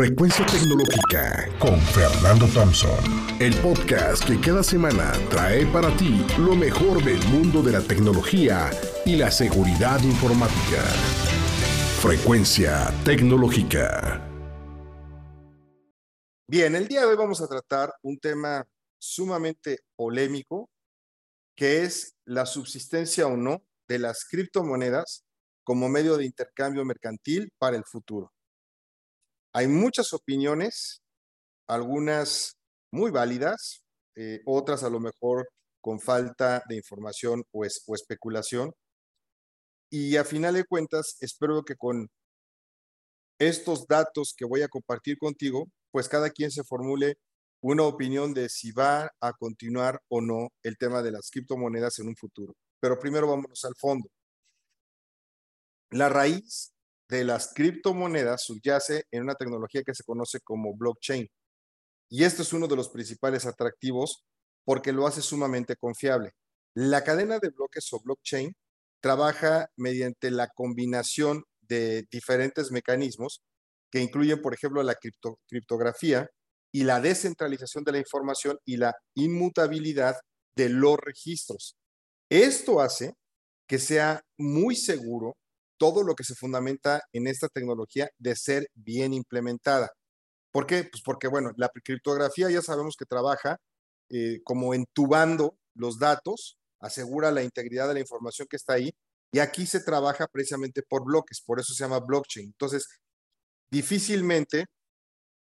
Frecuencia Tecnológica con Fernando Thompson. El podcast que cada semana trae para ti lo mejor del mundo de la tecnología y la seguridad informática. Frecuencia Tecnológica. Bien, el día de hoy vamos a tratar un tema sumamente polémico, que es la subsistencia o no de las criptomonedas como medio de intercambio mercantil para el futuro. Hay muchas opiniones, algunas muy válidas, eh, otras a lo mejor con falta de información o, o especulación. Y a final de cuentas, espero que con estos datos que voy a compartir contigo, pues cada quien se formule una opinión de si va a continuar o no el tema de las criptomonedas en un futuro. Pero primero vámonos al fondo. La raíz de las criptomonedas subyace en una tecnología que se conoce como blockchain. Y esto es uno de los principales atractivos porque lo hace sumamente confiable. La cadena de bloques o blockchain trabaja mediante la combinación de diferentes mecanismos que incluyen, por ejemplo, la criptografía y la descentralización de la información y la inmutabilidad de los registros. Esto hace que sea muy seguro todo lo que se fundamenta en esta tecnología de ser bien implementada. ¿Por qué? Pues porque, bueno, la criptografía ya sabemos que trabaja eh, como entubando los datos, asegura la integridad de la información que está ahí, y aquí se trabaja precisamente por bloques, por eso se llama blockchain. Entonces, difícilmente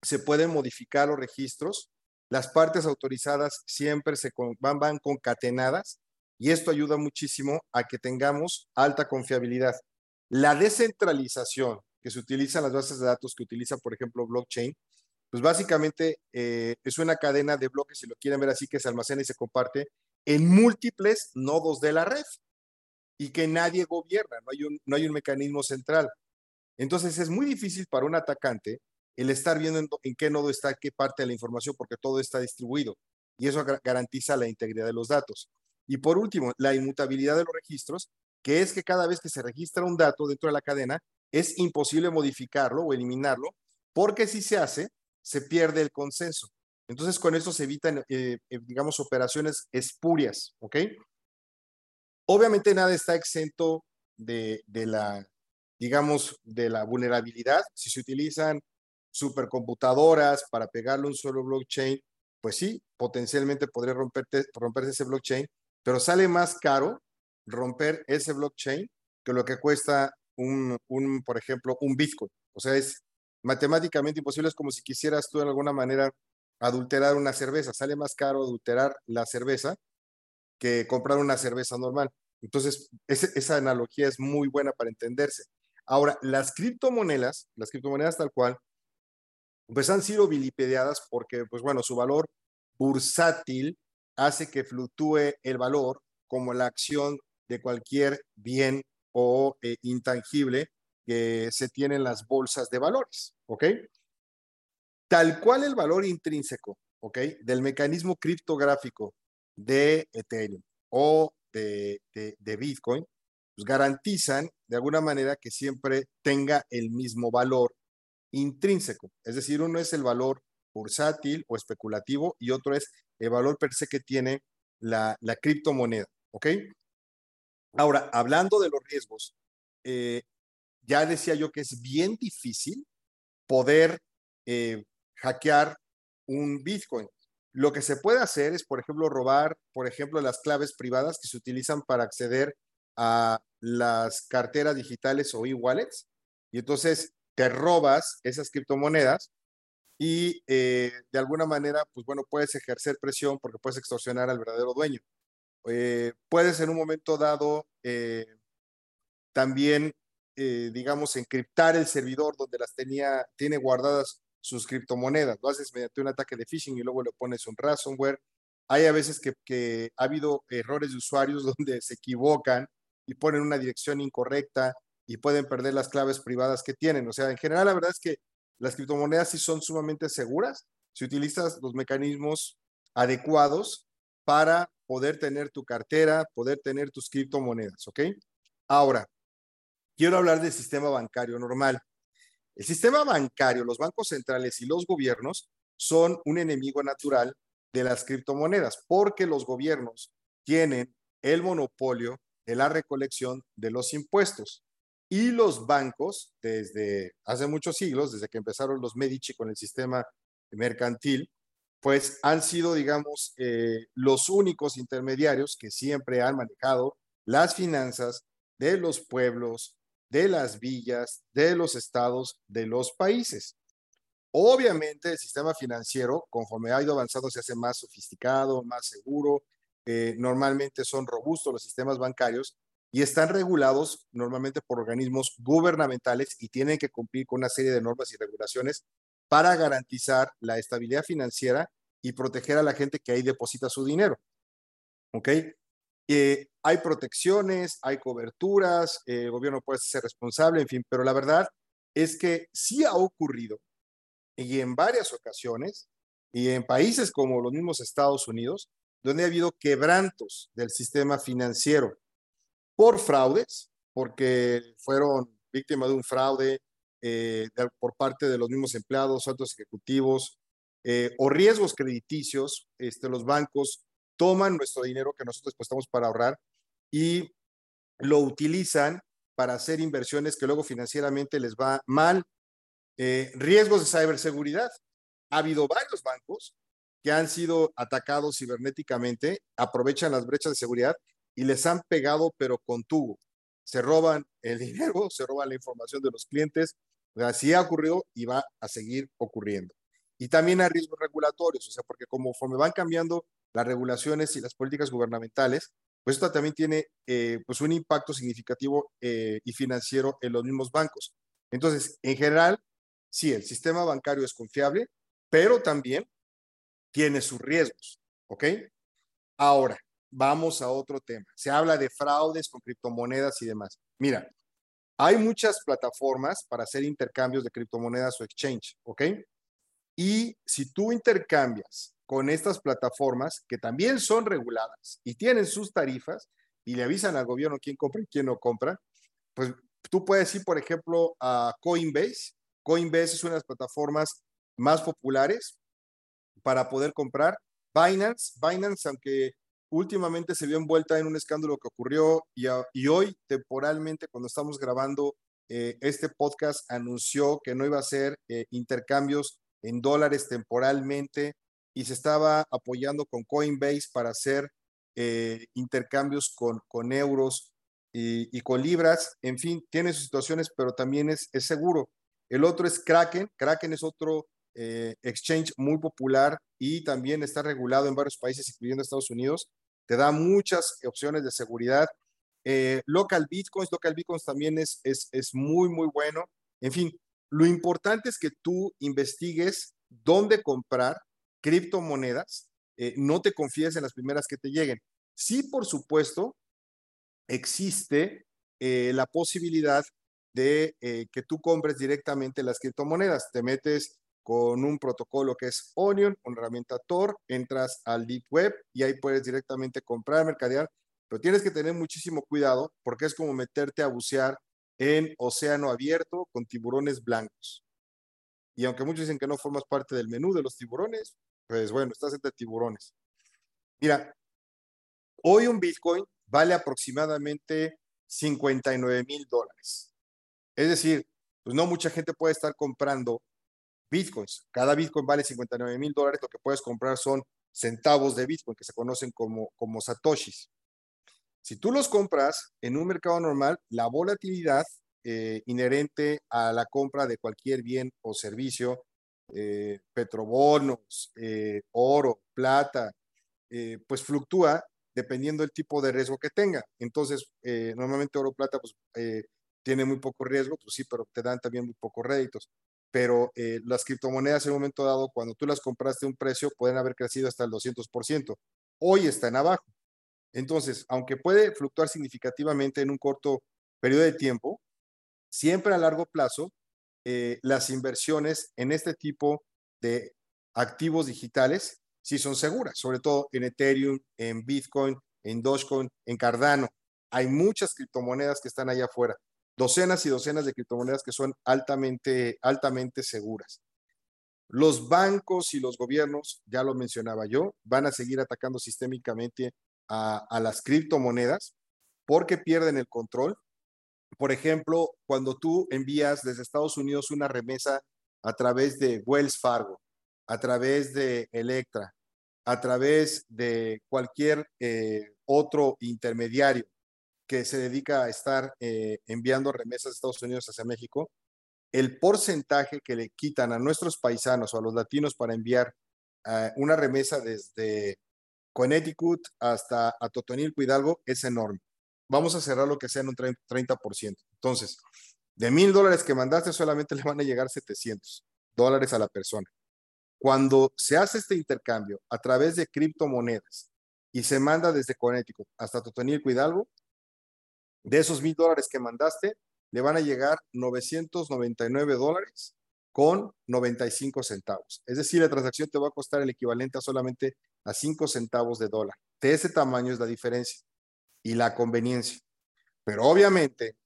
se pueden modificar los registros, las partes autorizadas siempre se van, van concatenadas, y esto ayuda muchísimo a que tengamos alta confiabilidad. La descentralización que se utiliza en las bases de datos que utiliza, por ejemplo, blockchain, pues básicamente eh, es una cadena de bloques, si lo quieren ver así, que se almacena y se comparte en múltiples nodos de la red y que nadie gobierna, no hay un, mecanismo central. Entonces es muy difícil para un atacante el estar viendo en, en, qué nodo está qué parte de la información porque todo está distribuido y eso garantiza la integridad de los datos. Y por último, la inmutabilidad de los registros que es que cada vez que se registra un dato dentro de la cadena, es imposible modificarlo o eliminarlo, porque si se hace, se pierde el consenso. Entonces, con eso se evitan, eh, eh, digamos, operaciones espurias, ¿ok? Obviamente nada está exento de, de, la, digamos, de la vulnerabilidad. Si se utilizan supercomputadoras para pegarle un solo blockchain, pues sí, potencialmente podría romperte, romperse ese blockchain, pero sale más caro romper ese blockchain que lo que cuesta un, un, por ejemplo, un Bitcoin. O sea, es matemáticamente imposible. Es como si quisieras tú de alguna manera adulterar una cerveza. Sale más caro adulterar la cerveza que comprar una cerveza normal. Entonces, esa analogía es muy buena para entenderse. Ahora, las criptomonedas, las criptomonedas tal cual, pues han sido vilipendiadas porque, pues bueno, su valor bursátil hace que fluctúe el valor como la acción de cualquier bien o eh, intangible que se tiene en las bolsas de valores, ¿ok? Tal cual el valor intrínseco, ¿ok? Del mecanismo criptográfico de Ethereum o de, de Bitcoin, pues garantizan de alguna manera que siempre tenga el mismo valor intrínseco. Es decir, uno es el valor bursátil o especulativo y otro es el valor per se que tiene la, la criptomoneda. ¿Ok? Ahora, hablando de los riesgos, eh, ya decía yo que es bien difícil poder eh, hackear un Bitcoin. Lo que se puede hacer es, por ejemplo, robar, por ejemplo, las claves privadas que se utilizan para acceder a las carteras digitales o e-wallets. Y entonces te robas esas criptomonedas y eh, de alguna manera, pues bueno, puedes ejercer presión porque puedes extorsionar al verdadero dueño. Eh, puedes en un momento dado eh, también, eh, digamos, encriptar el servidor donde las tenía, tiene guardadas sus criptomonedas. Lo haces mediante un ataque de phishing y luego le pones un ransomware. Hay a veces que, que ha habido errores de usuarios donde se equivocan y ponen una dirección incorrecta y pueden perder las claves privadas que tienen. O sea, en general, la verdad es que las criptomonedas sí son sumamente seguras si utilizas los mecanismos adecuados para poder tener tu cartera, poder tener tus criptomonedas, ¿ok? Ahora, quiero hablar del sistema bancario normal. El sistema bancario, los bancos centrales y los gobiernos son un enemigo natural de las criptomonedas porque los gobiernos tienen el monopolio de la recolección de los impuestos. Y los bancos, desde hace muchos siglos, desde que empezaron los Medici con el sistema mercantil, pues han sido, digamos, eh, los únicos intermediarios que siempre han manejado las finanzas de los pueblos, de las villas, de los estados, de los países. Obviamente el sistema financiero, conforme ha ido avanzando, se hace más sofisticado, más seguro. Eh, normalmente son robustos los sistemas bancarios y están regulados normalmente por organismos gubernamentales y tienen que cumplir con una serie de normas y regulaciones para garantizar la estabilidad financiera y proteger a la gente que ahí deposita su dinero. ¿Ok? Eh, hay protecciones, hay coberturas, eh, el gobierno puede ser responsable, en fin, pero la verdad es que sí ha ocurrido y en varias ocasiones y en países como los mismos Estados Unidos, donde ha habido quebrantos del sistema financiero por fraudes, porque fueron víctimas de un fraude eh, por parte de los mismos empleados, altos ejecutivos, eh, o riesgos crediticios, este, los bancos toman nuestro dinero que nosotros prestamos para ahorrar y lo utilizan para hacer inversiones que luego financieramente les va mal. Eh, riesgos de ciberseguridad. Ha habido varios bancos que han sido atacados cibernéticamente, aprovechan las brechas de seguridad y les han pegado, pero con tubo. Se roban el dinero, se roban la información de los clientes. Así ha ocurrido y va a seguir ocurriendo. Y también hay riesgos regulatorios, o sea, porque conforme van cambiando las regulaciones y las políticas gubernamentales, pues esto también tiene eh, pues un impacto significativo eh, y financiero en los mismos bancos. Entonces, en general, sí, el sistema bancario es confiable, pero también tiene sus riesgos, ¿ok? Ahora, vamos a otro tema. Se habla de fraudes con criptomonedas y demás. Mira, hay muchas plataformas para hacer intercambios de criptomonedas o exchange, ¿ok? Y si tú intercambias con estas plataformas que también son reguladas y tienen sus tarifas y le avisan al gobierno quién compra y quién no compra, pues tú puedes ir, por ejemplo, a Coinbase. Coinbase es una de las plataformas más populares para poder comprar. Binance, Binance, aunque últimamente se vio envuelta en un escándalo que ocurrió y, hoy temporalmente cuando estamos grabando eh, este podcast anunció que no iba a hacer eh, intercambios en dólares temporalmente y se estaba apoyando con Coinbase para hacer eh, intercambios con, con euros y, con libras. En fin, tiene sus situaciones, pero también es, es seguro. El otro es Kraken. Kraken es otro exchange muy popular y también está regulado en varios países, incluyendo Estados Unidos. Te da muchas opciones de seguridad. Eh, local Bitcoins, Local Bitcoins también es, es, es muy, muy bueno. En fin, lo importante es que tú investigues dónde comprar criptomonedas, eh, no te confíes en las primeras que te lleguen. Sí, por supuesto, existe eh, la posibilidad de que tú compres directamente las criptomonedas. Te metes con un protocolo que es Onion, una herramienta Tor, entras al Deep Web y ahí puedes directamente comprar, mercadear, pero tienes que tener muchísimo cuidado porque es como meterte a bucear en océano abierto con tiburones blancos. Y aunque muchos dicen que no formas parte del menú de los tiburones, pues bueno, estás entre tiburones. Mira, hoy un Bitcoin vale aproximadamente 59 mil dólares. Es decir, pues no mucha gente puede estar comprando Bitcoins. Cada Bitcoin vale 59 mil dólares. Lo que puedes comprar son centavos de Bitcoin, que se conocen como, como satoshis. Si tú los compras en un mercado normal, la volatilidad eh, inherente a la compra de cualquier bien o servicio, eh, petrobonos, eh, oro, plata, pues fluctúa dependiendo del tipo de riesgo que tenga. Entonces, normalmente oro, plata, pues tiene muy poco riesgo, pues sí, pero te dan también muy pocos réditos. Pero las criptomonedas en un momento dado, cuando tú las compraste a un precio, pueden haber crecido hasta el 200%. Hoy están abajo. Entonces, aunque puede fluctuar significativamente en un corto periodo de tiempo, siempre a largo plazo, eh, las inversiones en este tipo de activos digitales sí son seguras, sobre todo en Ethereum, en Bitcoin, en Dogecoin, en Cardano. Hay muchas criptomonedas que están allá afuera. Docenas y docenas de criptomonedas que son altamente, altamente seguras. Los bancos y los gobiernos, ya lo mencionaba yo, van a seguir atacando sistémicamente a, las criptomonedas porque pierden el control. Por ejemplo, cuando tú envías desde Estados Unidos una remesa a través de Wells Fargo, a través de Electra, a través de cualquier eh, otro intermediario que se dedica a estar eh, enviando remesas de Estados Unidos hacia México, el porcentaje que le quitan a nuestros paisanos o a los latinos para enviar eh, una remesa desde Connecticut hasta a Totonilco Hidalgo es enorme. Vamos a cerrar lo que sea en un 30%. Entonces, de mil dólares que mandaste, solamente le van a llegar 700 dólares a la persona. Cuando se hace este intercambio a través de criptomonedas y se manda desde Connecticut hasta Totonilco Hidalgo, de esos mil dólares que mandaste, le van a llegar 999 dólares con 95 centavos. Es decir, la transacción te va a costar el equivalente a solamente a 5 centavos de dólar. De ese tamaño es la diferencia y la conveniencia. Pero obviamente,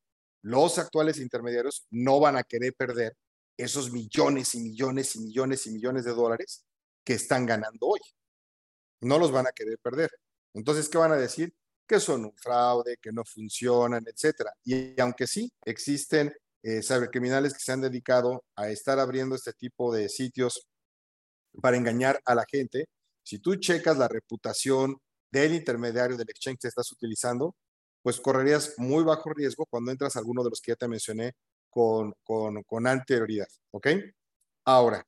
los actuales intermediarios no van a querer perder esos millones y millones y millones y millones de dólares que están ganando hoy. No los van a querer perder. Entonces, ¿qué van a decir? Que son un fraude, que no funcionan, etcétera. Y, aunque sí existen eh, cibercriminales que se han dedicado a estar abriendo este tipo de sitios para engañar a la gente, si tú checas la reputación del intermediario del exchange que estás utilizando, pues correrías muy bajo riesgo cuando entras a alguno de los que ya te mencioné con, con, con anterioridad, ¿ok? Ahora,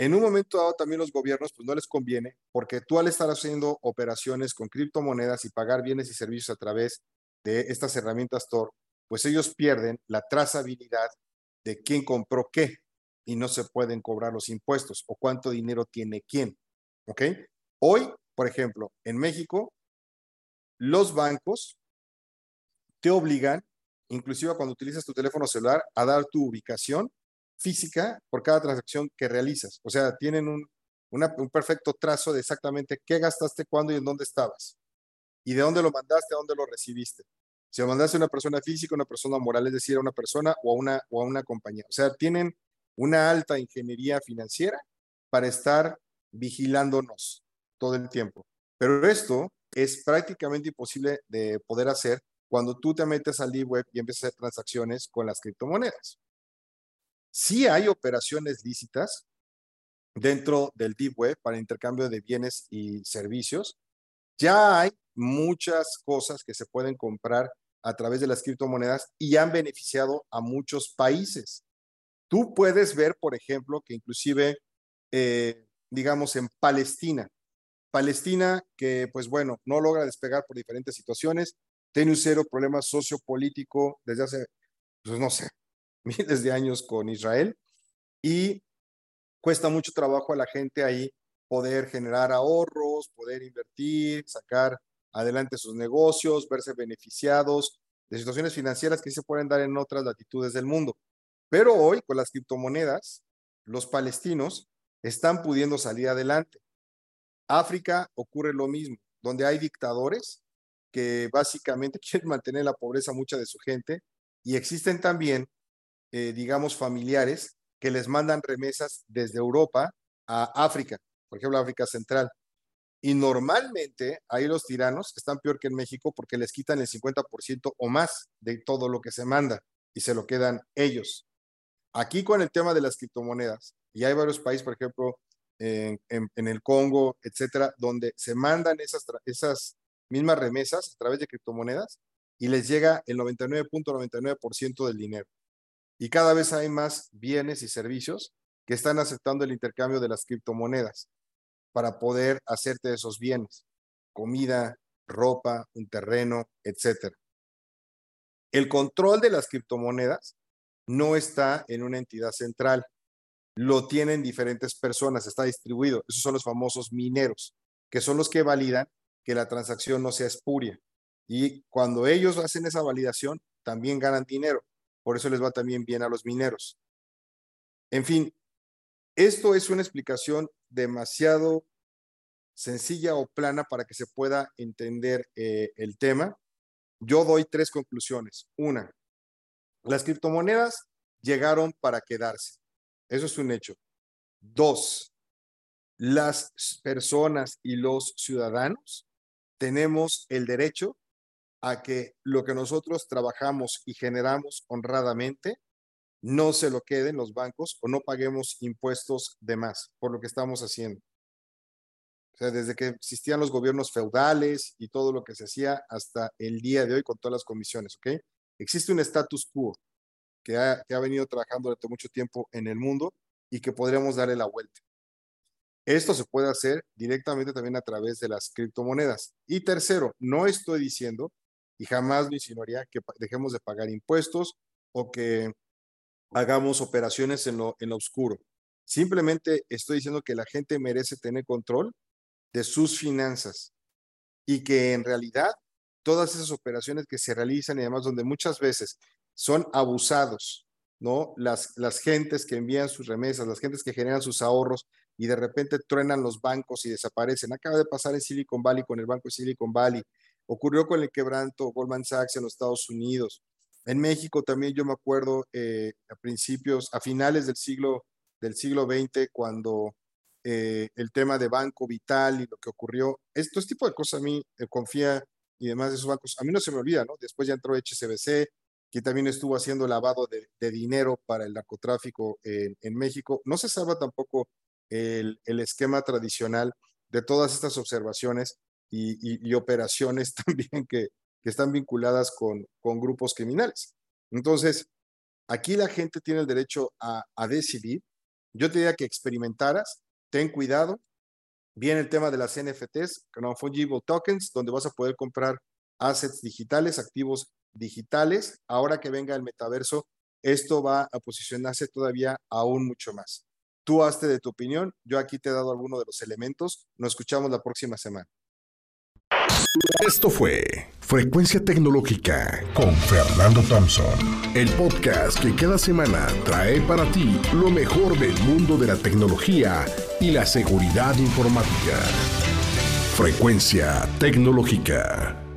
en un momento dado también los gobiernos pues no les conviene porque tú al estar haciendo operaciones con criptomonedas y pagar bienes y servicios a través de estas herramientas Tor, pues ellos pierden la trazabilidad de quién compró qué y no se pueden cobrar los impuestos o cuánto dinero tiene quién. ¿Ok? Hoy, por ejemplo, en México, los bancos te obligan inclusive cuando utilizas tu teléfono celular, a dar tu ubicación física por cada transacción que realizas. O sea, tienen un, un perfecto trazo de exactamente qué gastaste, cuándo y en dónde estabas. Y de dónde lo mandaste, a dónde lo recibiste. Si lo mandaste a una persona física, una persona moral, es decir, a una persona o a una, o a una compañía. O sea, tienen una alta ingeniería financiera para estar vigilándonos todo el tiempo. Pero esto es prácticamente imposible de poder hacer cuando tú te metes al deep web y empiezas a hacer transacciones con las criptomonedas. Sí hay operaciones lícitas dentro del deep web para intercambio de bienes y servicios. Ya hay muchas cosas que se pueden comprar a través de las criptomonedas y han beneficiado a muchos países. Tú puedes ver, por ejemplo, que inclusive, eh, digamos, en Palestina, Palestina que, pues bueno, no logra despegar por diferentes situaciones, tiene un cero problema sociopolítico desde hace, pues no sé, miles de años con Israel y cuesta mucho trabajo a la gente ahí poder generar ahorros, poder invertir, sacar adelante sus negocios, verse beneficiados de situaciones financieras que se pueden dar en otras latitudes del mundo. Pero hoy, con las criptomonedas, los palestinos están pudiendo salir adelante. África ocurre lo mismo, donde hay dictadores que básicamente quieren mantener la pobreza mucha de su gente y existen también, eh, digamos, familiares que les mandan remesas desde Europa a África, por ejemplo, África Central. Y normalmente ahí los tiranos están peor que en México porque les quitan el 50% o más de todo lo que se manda y se lo quedan ellos. Aquí con el tema de las criptomonedas, y hay varios países, por ejemplo, en, el Congo, etcétera, donde se mandan esas, esas mismas remesas a través de criptomonedas y les llega el 99.99% del dinero. Y cada vez hay más bienes y servicios que están aceptando el intercambio de las criptomonedas para poder hacerte esos bienes, comida, ropa, un terreno, etc. El control de las criptomonedas no está en una entidad central, lo tienen diferentes personas, está distribuido. Esos son los famosos mineros, que son los que validan que la transacción no sea espuria. Y cuando ellos hacen esa validación, también ganan dinero. Por eso les va también bien a los mineros. En fin, esto es una explicación demasiado sencilla o plana para que se pueda entender eh, el tema. Yo doy tres conclusiones. Una, Las criptomonedas llegaron para quedarse. Eso es un hecho. Dos, las personas y los ciudadanos tenemos el derecho a que lo que nosotros trabajamos y generamos honradamente no se lo queden los bancos o no paguemos impuestos de más por lo que estamos haciendo. O sea, desde que existían los gobiernos feudales y todo lo que se hacía hasta el día de hoy con todas las comisiones, ¿ok? Existe un status quo que ha, que ha venido trabajando durante mucho tiempo en el mundo y que podríamos darle la vuelta. Esto se puede hacer directamente también a través de las criptomonedas. Y tercero, no estoy diciendo y jamás lo insinuaría que dejemos de pagar impuestos o que hagamos operaciones en lo, en lo oscuro. Simplemente estoy diciendo que la gente merece tener control de sus finanzas y que en realidad todas esas operaciones que se realizan y además donde muchas veces son abusados, ¿no? Las, las gentes que envían sus remesas, las gentes que generan sus ahorros y de repente truenan los bancos y desaparecen. Acaba de pasar en Silicon Valley con el banco de Silicon Valley. Ocurrió con el quebranto Goldman Sachs en los Estados Unidos. En México también yo me acuerdo eh, a principios, a finales del siglo, del siglo XX, cuando eh, el tema de Banco Vital y lo que ocurrió, estos tipo de cosas a mí eh, confía y demás de esos bancos, a mí no se me olvida, ¿no? Después ya entró HSBC, que también estuvo haciendo lavado de, dinero para el narcotráfico en, México. No se sabe tampoco el, esquema tradicional de todas estas observaciones y, operaciones también que, están vinculadas con, con, grupos criminales. Entonces, aquí la gente tiene el derecho a, decidir. Yo te diría que experimentaras, ten cuidado. Viene el tema de las NFTs, Non-Fungible Tokens, donde vas a poder comprar assets digitales, activos digitales. Ahora que venga el metaverso, esto va a posicionarse todavía aún mucho más. Tú hazte de tu opinión. Yo aquí te he dado algunos de los elementos. Nos escuchamos la próxima semana. Esto fue Frecuencia Tecnológica con Fernando Thompson, el podcast que cada semana trae para ti lo mejor del mundo de la tecnología y la seguridad informática. Frecuencia Tecnológica.